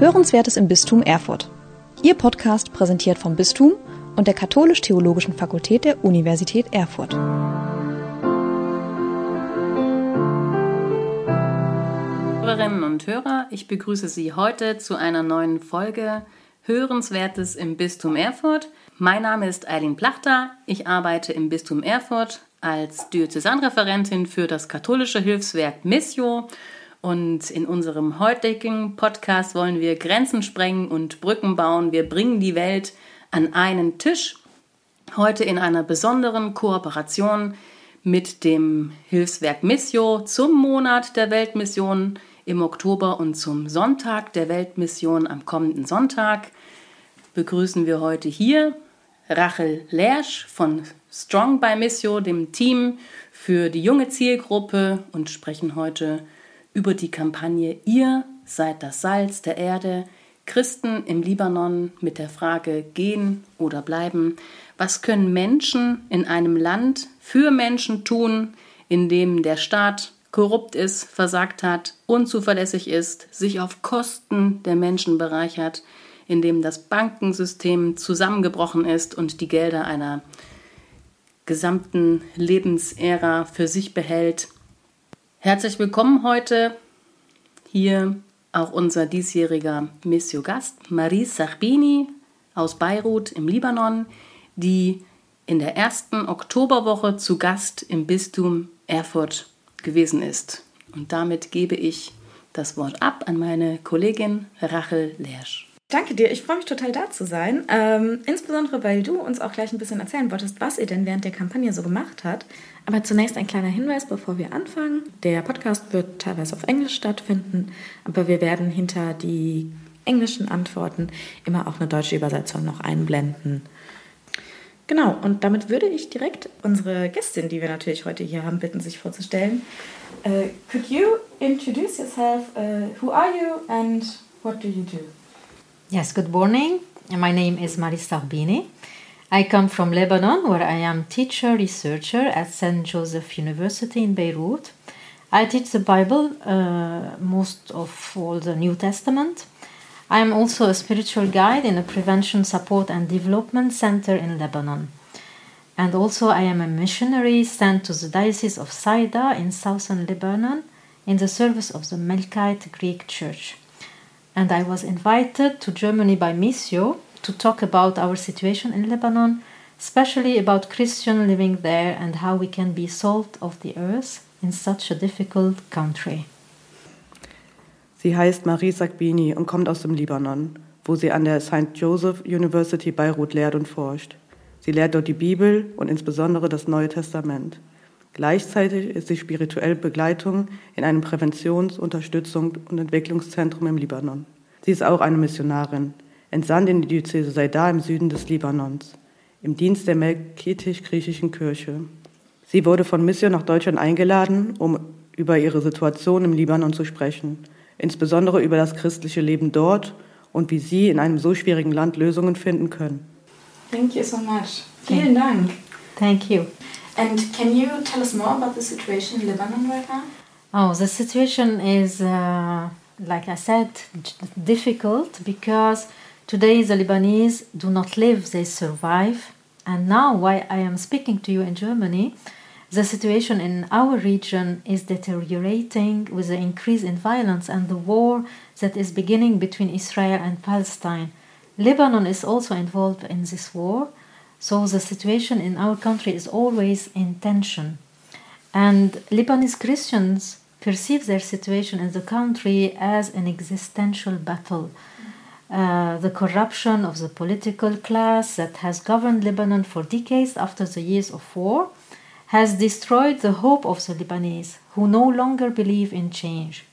Hörenswertes im Bistum Erfurt. Ihr Podcast präsentiert vom Bistum und der Katholisch-Theologischen Fakultät der Universität Erfurt. Hörerinnen und Hörer, ich begrüße Sie heute zu einer neuen Folge Hörenswertes im Bistum Erfurt. Mein Name ist Eileen Plachter. Ich arbeite im Bistum Erfurt als Diözesanreferentin für das katholische Hilfswerk Missio und in unserem heutigen Podcast wollen wir Grenzen sprengen und Brücken bauen. Wir bringen die Welt an einen Tisch. Heute in einer besonderen Kooperation mit dem Hilfswerk Missio zum Monat der Weltmission im Oktober und zum Sonntag der Weltmission am kommenden Sonntag begrüßen wir heute hier Rachel Lersch von Strong by Missio, dem Team für die junge Zielgruppe und sprechen heute über die Kampagne Ihr seid das Salz der Erde, Christen im Libanon mit der Frage gehen oder bleiben. Was können Menschen in einem Land für Menschen tun, in dem der Staat korrupt ist, versagt hat, unzuverlässig ist, sich auf Kosten der Menschen bereichert, in dem das Bankensystem zusammengebrochen ist und die Gelder einer gesamten Lebensära für sich behält. Herzlich willkommen heute hier auch unser diesjähriger Missio-Gast, Marie Sachbini aus Beirut im Libanon, die in der ersten Oktoberwoche zu Gast im Bistum Erfurt gewesen ist. Und damit gebe ich das Wort ab an meine Kollegin Rachel Lersch. Danke dir, ich freue mich total da zu sein. Ähm, insbesondere, weil du uns auch gleich ein bisschen erzählen wolltest, was ihr denn während der Kampagne so gemacht habt. Aber zunächst ein kleiner Hinweis, bevor wir anfangen. Der Podcast wird teilweise auf Englisch stattfinden, aber wir werden hinter die englischen Antworten immer auch eine deutsche Übersetzung noch einblenden. Genau, und damit würde ich direkt unsere Gästin, die wir natürlich heute hier haben, bitten, sich vorzustellen. Uh, could you introduce yourself? Uh, who are you and what do you do? Yes, good morning. My name is Marisa Arbini. I come from Lebanon, where I am teacher researcher at St. Joseph University in Beirut. I teach the Bible, uh, most of all the New Testament. I am also a spiritual guide in a prevention support and development center in Lebanon. And also, I am a missionary sent to the Diocese of Saida in southern Lebanon in the service of the Melkite Greek Church and I was invited to Germany by Missio to talk about our situation in Lebanon, especially about Christian living there and how we can be salt of the earth in such a difficult country. Sie heißt Marie Sagbini und kommt aus dem Libanon, wo sie an der St. Joseph University Beirut lehrt und forscht. Sie lehrt dort die Bibel und insbesondere das Neue Testament. Gleichzeitig ist sie spirituelle Begleitung in einem Präventions-, Unterstützung und Entwicklungszentrum im Libanon. Sie ist auch eine Missionarin, entsandt in die Diözese Saida im Süden des Libanons, im Dienst der melkitisch-griechischen Kirche. Sie wurde von Mission nach Deutschland eingeladen, um über ihre Situation im Libanon zu sprechen, insbesondere über das christliche Leben dort und wie sie in einem so schwierigen Land Lösungen finden können. Thank you so much. Vielen Dank. Thank you. And can you tell us more about the situation in Lebanon right now? Oh, the situation is, uh, like I said, difficult because today the Lebanese do not live, they survive. And now, while I am speaking to you in Germany, the situation in our region is deteriorating with the increase in violence and the war that is beginning between Israel and Palestine. Lebanon is also involved in this war, so the situation in our country is always in tension. And Lebanese Christians perceive their situation in the country as an existential battle. Uh, the corruption of the political class that has governed Lebanon for decades after the years of war has destroyed the hope of the Lebanese, who no longer believe in change.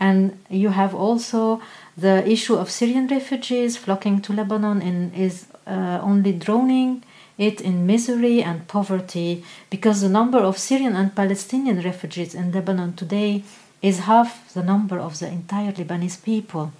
And you have also the issue of Syrian refugees flocking to Lebanon and is uh, only drowning it in misery and poverty because the number of Syrian and Palestinian refugees in Lebanon today is half the number of the entire Lebanese people.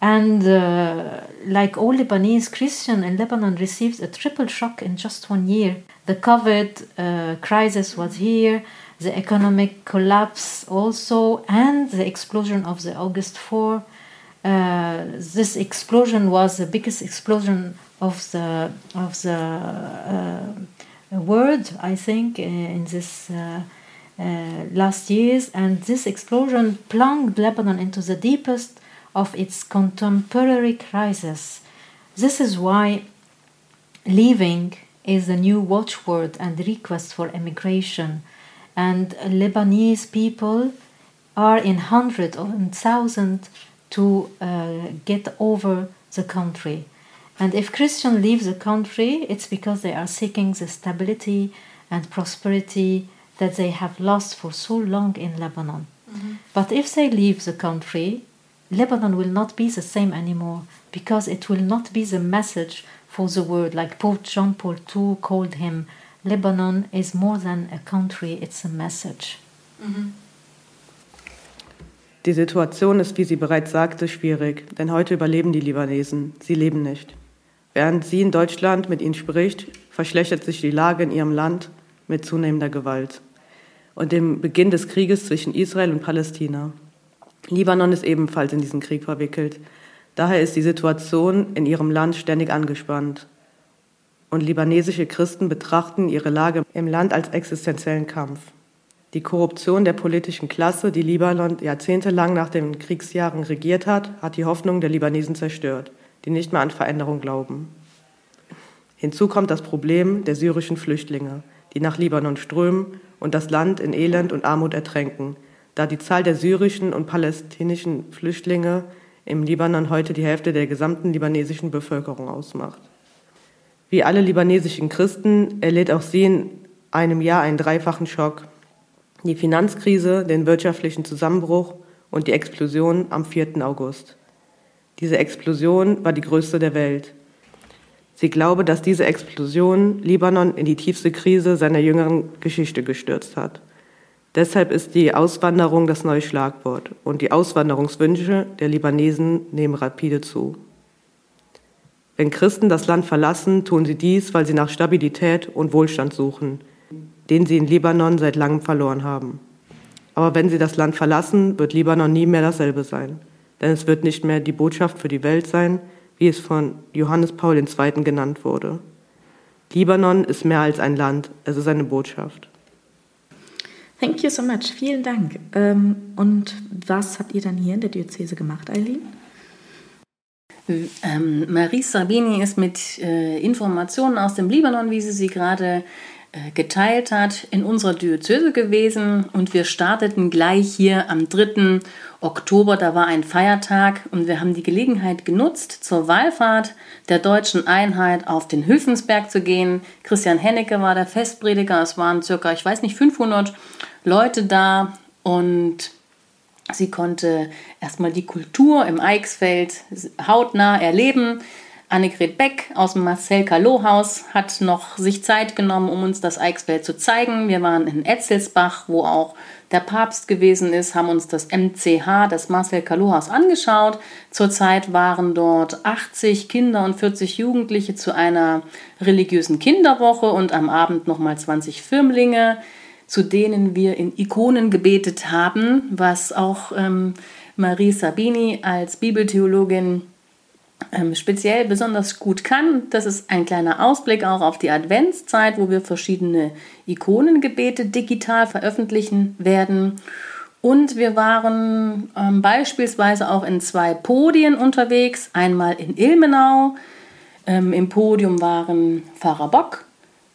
And uh, like all Lebanese, Christian in Lebanon received a triple shock in just one year. The COVID uh, crisis was here, the economic collapse also, and the explosion of the August 4 uh, this explosion was the biggest explosion of the of the uh, world, I think, in this uh, last years, and this explosion plunged Lebanon into the deepest of its contemporary crisis. This is why leaving is the new watchword and request for emigration, and Lebanese people are in hundreds or in thousands to uh, get over the country. And if Christians leave the country, it's because they are seeking the stability and prosperity that they have lost for so long in Lebanon. Mm-hmm. But if they leave the country, Lebanon will not be the same anymore because it will not be the message for the world, like Pope John Paul II called him. Lebanon is more than a country, it's a message. Mm-hmm. Die Situation ist, wie sie bereits sagte, schwierig, denn heute überleben die Libanesen. Sie leben nicht. Während sie in Deutschland mit ihnen spricht, verschlechtert sich die Lage in ihrem Land mit zunehmender Gewalt und dem Beginn des Krieges zwischen Israel und Palästina. Libanon ist ebenfalls in diesen Krieg verwickelt. Daher ist die Situation in ihrem Land ständig angespannt. Und libanesische Christen betrachten ihre Lage im Land als existenziellen Kampf. Die Korruption der politischen Klasse, die Libanon jahrzehntelang nach den Kriegsjahren regiert hat, hat die Hoffnung der Libanesen zerstört, die nicht mehr an Veränderung glauben. Hinzu kommt das Problem der syrischen Flüchtlinge, die nach Libanon strömen und das Land in Elend und Armut ertränken, da die Zahl der syrischen und palästinischen Flüchtlinge im Libanon heute die Hälfte der gesamten libanesischen Bevölkerung ausmacht. Wie alle libanesischen Christen erlitt auch sie in einem Jahr einen dreifachen Schock. Die Finanzkrise, den wirtschaftlichen Zusammenbruch und die Explosion am 4. August. Diese Explosion war die größte der Welt. Sie glaube, dass diese Explosion Libanon in die tiefste Krise seiner jüngeren Geschichte gestürzt hat. Deshalb ist die Auswanderung das neue Schlagwort und die Auswanderungswünsche der Libanesen nehmen rapide zu. Wenn Christen das Land verlassen, tun sie dies, weil sie nach Stabilität und Wohlstand suchen, den sie in Libanon seit langem verloren haben. Aber wenn sie das Land verlassen, wird Libanon nie mehr dasselbe sein, denn es wird nicht mehr die Botschaft für die Welt sein, wie es von Johannes Paul II. genannt wurde. Libanon ist mehr als ein Land, es ist eine Botschaft. Thank you so much, vielen Dank. Ähm, und was habt ihr dann hier in der Diözese gemacht, Eileen? Ähm, Marie Sabini ist mit äh, Informationen aus dem Libanon, wie sie sie gerade geteilt hat, in unserer Diözese gewesen und wir starteten gleich hier am 3. Oktober, da war ein Feiertag und wir haben die Gelegenheit genutzt, zur Wallfahrt der deutschen Einheit auf den Hülfensberg zu gehen. Christian Hennecke war der Festprediger, es waren circa, ich weiß nicht, 500 Leute da und sie konnte erstmal die Kultur im Eichsfeld hautnah erleben. Annegret Beck aus dem Marcel Calot Haus hat noch sich Zeit genommen, um uns das Eichsfeld zu zeigen. Wir waren in Etzelsbach, wo auch der Papst gewesen ist, haben uns das MCH, das Marcel Calot Haus angeschaut. Zurzeit waren dort 80 Kinder und 40 Jugendliche zu einer religiösen Kinderwoche und am Abend nochmal 20 Firmlinge, zu denen wir in Ikonen gebetet haben, was auch ähm, Marie Sabini als Bibeltheologin speziell besonders gut kann. Das ist ein kleiner Ausblick auch auf die Adventszeit, wo wir verschiedene Ikonengebete digital veröffentlichen werden. Und wir waren ähm, beispielsweise auch in zwei Podien unterwegs. Einmal in Ilmenau. Ähm, Im Podium waren Pfarrer Bock,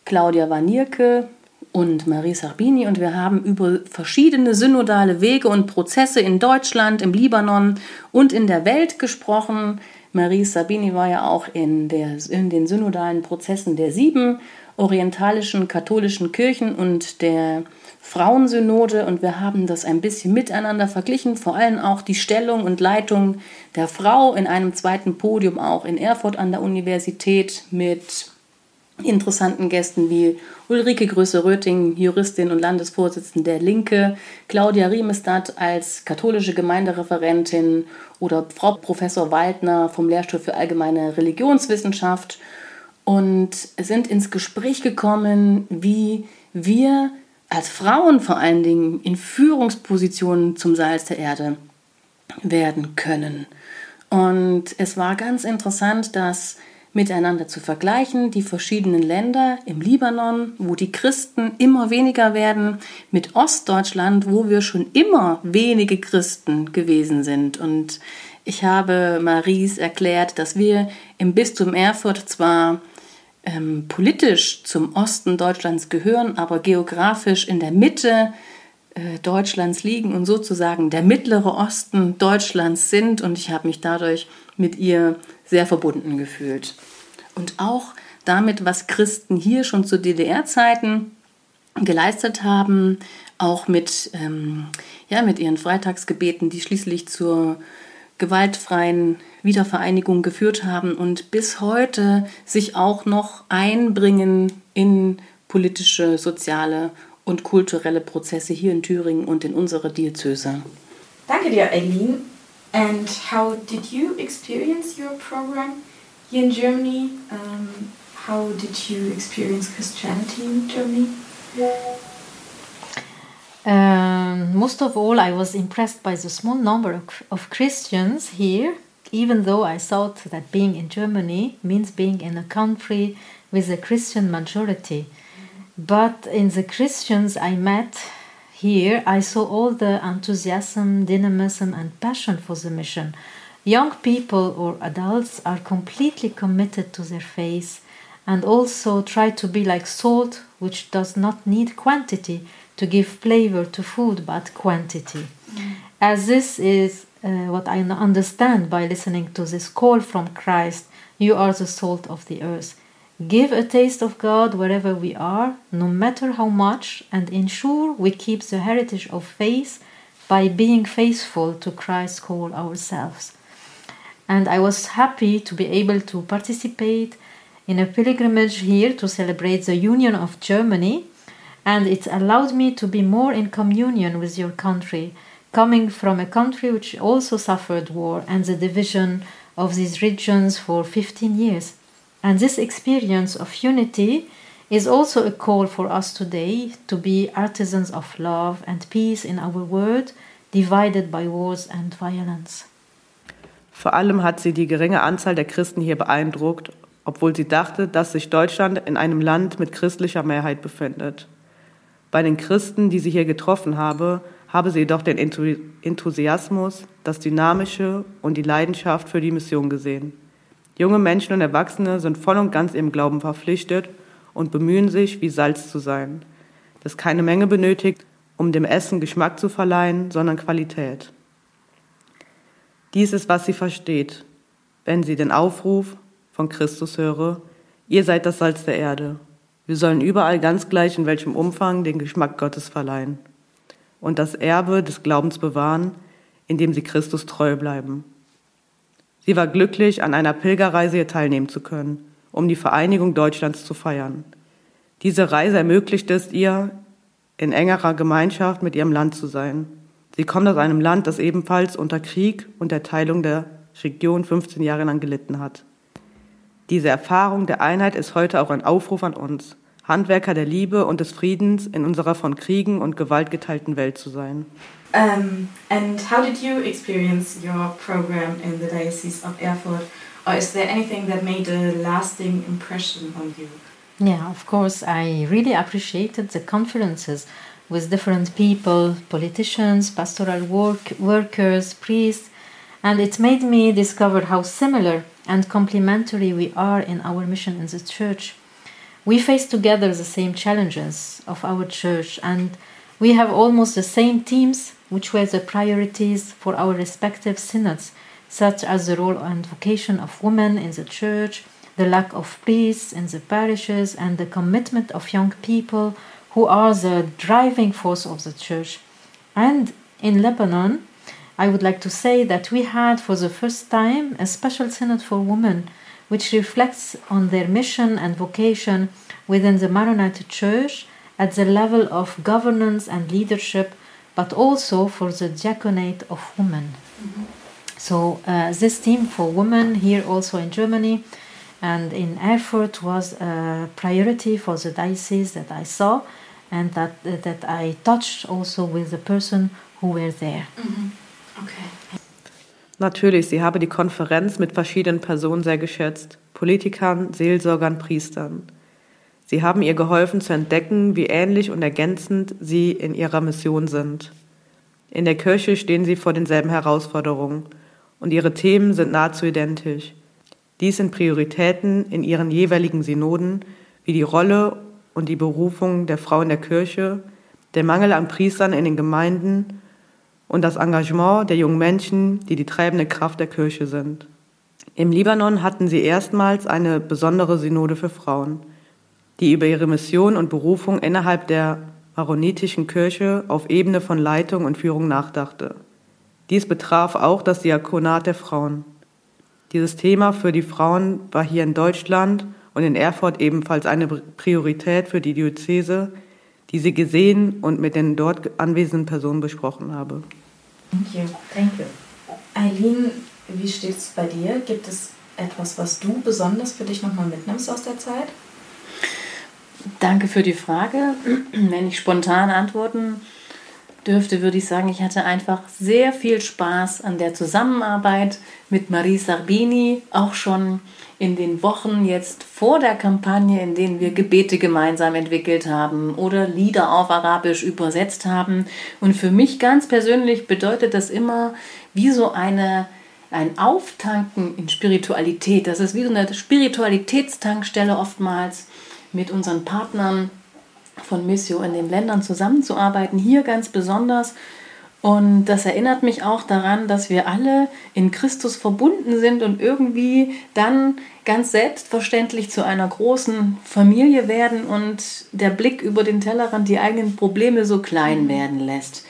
Claudia Wanierke und Marie Sarbini. Und wir haben über verschiedene synodale Wege und Prozesse in Deutschland, im Libanon und in der Welt gesprochen. Marie Sabini war ja auch in, der, in den synodalen Prozessen der sieben orientalischen katholischen Kirchen und der Frauensynode. Und wir haben das ein bisschen miteinander verglichen, vor allem auch die Stellung und Leitung der Frau in einem zweiten Podium auch in Erfurt an der Universität mit interessanten Gästen wie Ulrike Größe-Röting, Juristin und Landesvorsitzende der Linke, Claudia Riemestadt als katholische Gemeindereferentin oder Frau Professor Waldner vom Lehrstuhl für allgemeine Religionswissenschaft und sind ins Gespräch gekommen, wie wir als Frauen vor allen Dingen in Führungspositionen zum Salz der Erde werden können. Und es war ganz interessant, das miteinander zu vergleichen, die verschiedenen Länder im Libanon, wo die Christen immer weniger werden, mit Ostdeutschland, wo wir schon immer wenige Christen gewesen sind. Und ich habe Maries erklärt, dass wir im Bistum Erfurt zwar ähm, politisch zum Osten Deutschlands gehören, aber geografisch in der Mitte äh, Deutschlands liegen und sozusagen der mittlere Osten Deutschlands sind. Und ich habe mich dadurch mit ihr sehr verbunden gefühlt. Und auch damit, was Christen hier schon zu DDR-Zeiten geleistet haben, auch mit, ähm, ja, mit ihren Freitagsgebeten, die schließlich zur gewaltfreien Wiedervereinigung geführt haben und bis heute sich auch noch einbringen in politische, soziale und kulturelle Prozesse hier in Thüringen und in unserer Diözese. Danke dir, Eileen. And how did you experience your program here in Germany? Um, how did you experience Christianity in Germany? Um, most of all, I was impressed by the small number of, of Christians here, even though I thought that being in Germany means being in a country with a Christian majority. But in the Christians I met here, I saw all the enthusiasm, dynamism, and passion for the mission. Young people or adults are completely committed to their faith and also try to be like salt, which does not need quantity to give flavor to food but quantity. Mm. As this is uh, what I understand by listening to this call from Christ you are the salt of the earth. Give a taste of God wherever we are, no matter how much, and ensure we keep the heritage of faith by being faithful to Christ's call ourselves. And I was happy to be able to participate in a pilgrimage here to celebrate the Union of Germany and it allowed me to be more in communion with your country, coming from a country which also suffered war and the division of these regions for 15 years. And this experience of unity is also a call for us today to be artisans of love and peace in our world, divided by wars and violence. Vor allem hat sie die geringe Anzahl der Christen hier beeindruckt, obwohl sie dachte, dass sich Deutschland in einem Land mit christlicher Mehrheit befindet. Bei den Christen, die sie hier getroffen habe, habe sie jedoch den Enthusiasmus, das Dynamische und die Leidenschaft für die Mission gesehen. Junge Menschen und Erwachsene sind voll und ganz ihrem Glauben verpflichtet und bemühen sich, wie Salz zu sein, das keine Menge benötigt, um dem Essen Geschmack zu verleihen, sondern Qualität. Dies ist, was sie versteht, wenn sie den Aufruf von Christus höre, ihr seid das Salz der Erde. Wir sollen überall ganz gleich in welchem Umfang den Geschmack Gottes verleihen und das Erbe des Glaubens bewahren, indem sie Christus treu bleiben. Sie war glücklich, an einer Pilgerreise hier teilnehmen zu können, um die Vereinigung Deutschlands zu feiern. Diese Reise ermöglicht es ihr, in engerer Gemeinschaft mit ihrem Land zu sein. Sie kommt aus einem Land, das ebenfalls unter Krieg und der Teilung der Region 15 Jahre lang gelitten hat. Diese Erfahrung der Einheit ist heute auch ein Aufruf an uns, Handwerker der Liebe und des Friedens in unserer von Kriegen und Gewalt geteilten Welt zu sein. Um, and how did you experience your program in the Diocese of Erfurt? Or is there anything that made a lasting impression on you? Yeah, of course, I really appreciated the conferences with different people, politicians, pastoral work, workers, priests, and it made me discover how similar and complementary we are in our mission in the church. We face together the same challenges of our church, and we have almost the same themes, which were the priorities for our respective synods, such as the role and vocation of women in the church, the lack of peace in the parishes, and the commitment of young people who are the driving force of the church. And in Lebanon, I would like to say that we had for the first time a special synod for women which reflects on their mission and vocation within the Maronite Church at the level of governance and leadership, but also for the diaconate of women. Mm-hmm. So, uh, this theme for women here also in Germany and in Erfurt was a priority for the diocese that I saw and that, uh, that I touched also with the person who were there. Mm-hmm. Okay. Natürlich, sie habe die Konferenz mit verschiedenen Personen sehr geschätzt, Politikern, Seelsorgern, Priestern. Sie haben ihr geholfen zu entdecken, wie ähnlich und ergänzend sie in ihrer Mission sind. In der Kirche stehen sie vor denselben Herausforderungen und ihre Themen sind nahezu identisch. Dies sind Prioritäten in ihren jeweiligen Synoden, wie die Rolle und die Berufung der Frau in der Kirche, der Mangel an Priestern in den Gemeinden und das Engagement der jungen Menschen, die die treibende Kraft der Kirche sind. Im Libanon hatten sie erstmals eine besondere Synode für Frauen die über ihre Mission und Berufung innerhalb der maronitischen Kirche auf Ebene von Leitung und Führung nachdachte. Dies betraf auch das Diakonat der Frauen. Dieses Thema für die Frauen war hier in Deutschland und in Erfurt ebenfalls eine Priorität für die Diözese, die sie gesehen und mit den dort anwesenden Personen besprochen habe. Thank you. Thank you. Eileen, wie steht es bei dir? Gibt es etwas, was du besonders für dich nochmal mitnimmst aus der Zeit? Danke für die Frage. Wenn ich spontan antworten dürfte, würde ich sagen, ich hatte einfach sehr viel Spaß an der Zusammenarbeit mit Marie Sarbini, auch schon in den Wochen jetzt vor der Kampagne, in denen wir Gebete gemeinsam entwickelt haben oder Lieder auf Arabisch übersetzt haben. Und für mich ganz persönlich bedeutet das immer wie so eine ein Auftanken in Spiritualität. Das ist wie so eine Spiritualitätstankstelle oftmals mit unseren Partnern von Missio in den Ländern zusammenzuarbeiten, hier ganz besonders. Und das erinnert mich auch daran, dass wir alle in Christus verbunden sind und irgendwie dann ganz selbstverständlich zu einer großen Familie werden und der Blick über den Tellerrand die eigenen Probleme so klein werden lässt.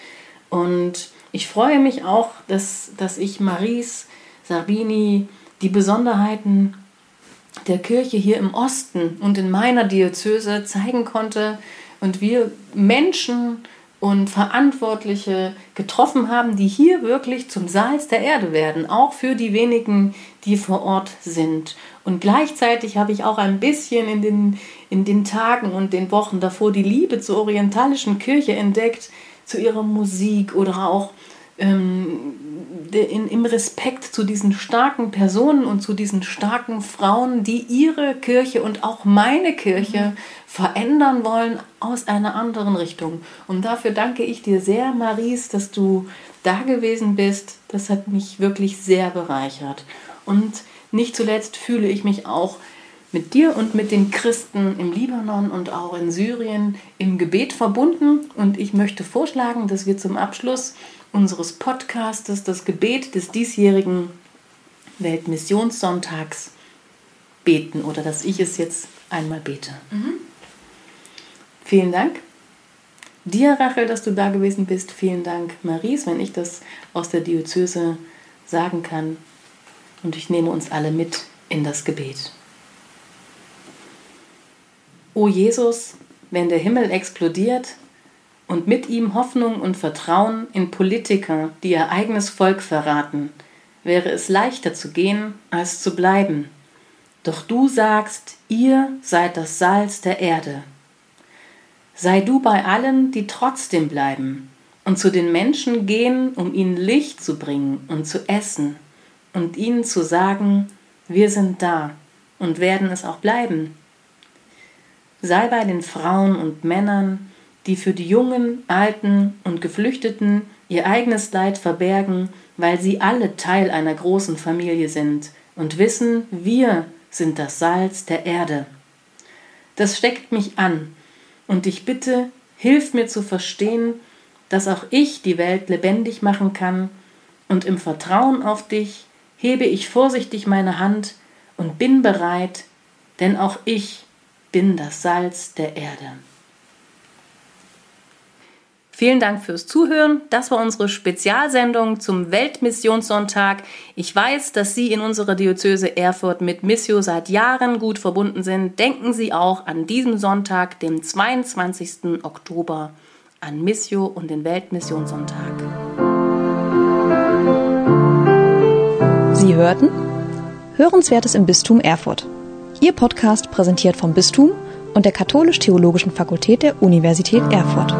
Und ich freue mich auch, dass, dass ich Maries Sabini die Besonderheiten der Kirche hier im Osten und in meiner Diözese zeigen konnte und wir Menschen und Verantwortliche getroffen haben, die hier wirklich zum Salz der Erde werden, auch für die wenigen, die vor Ort sind. Und gleichzeitig habe ich auch ein bisschen in den, in den Tagen und den Wochen davor die Liebe zur orientalischen Kirche entdeckt, zu ihrer Musik oder auch ähm, in, im Respekt zu diesen starken Personen und zu diesen starken Frauen, die ihre Kirche und auch meine Kirche mhm. verändern wollen aus einer anderen Richtung. Und dafür danke ich dir sehr, Maries, dass du da gewesen bist. Das hat mich wirklich sehr bereichert. Und nicht zuletzt fühle ich mich auch mit dir und mit den Christen im Libanon und auch in Syrien im Gebet verbunden. Und ich möchte vorschlagen, dass wir zum Abschluss unseres Podcastes das Gebet des diesjährigen Weltmissionssonntags beten oder dass ich es jetzt einmal bete. Mhm. Vielen Dank. Dir, Rachel, dass du da gewesen bist. Vielen Dank, Maries, wenn ich das aus der Diözese sagen kann. Und ich nehme uns alle mit in das Gebet. O Jesus, wenn der Himmel explodiert, und mit ihm Hoffnung und Vertrauen in Politiker, die ihr eigenes Volk verraten, wäre es leichter zu gehen als zu bleiben. Doch du sagst, ihr seid das Salz der Erde. Sei du bei allen, die trotzdem bleiben und zu den Menschen gehen, um ihnen Licht zu bringen und zu essen und ihnen zu sagen, wir sind da und werden es auch bleiben. Sei bei den Frauen und Männern, die für die Jungen, Alten und Geflüchteten ihr eigenes Leid verbergen, weil sie alle Teil einer großen Familie sind und wissen, wir sind das Salz der Erde. Das steckt mich an, und ich bitte, hilf mir zu verstehen, dass auch ich die Welt lebendig machen kann, und im Vertrauen auf dich hebe ich vorsichtig meine Hand und bin bereit, denn auch ich bin das Salz der Erde. Vielen Dank fürs Zuhören. Das war unsere Spezialsendung zum Weltmissionssonntag. Ich weiß, dass Sie in unserer Diözese Erfurt mit Missio seit Jahren gut verbunden sind. Denken Sie auch an diesem Sonntag, dem 22. Oktober, an Missio und den Weltmissionssonntag. Sie hörten Hörenswertes im Bistum Erfurt. Ihr Podcast präsentiert vom Bistum und der Katholisch-Theologischen Fakultät der Universität Erfurt.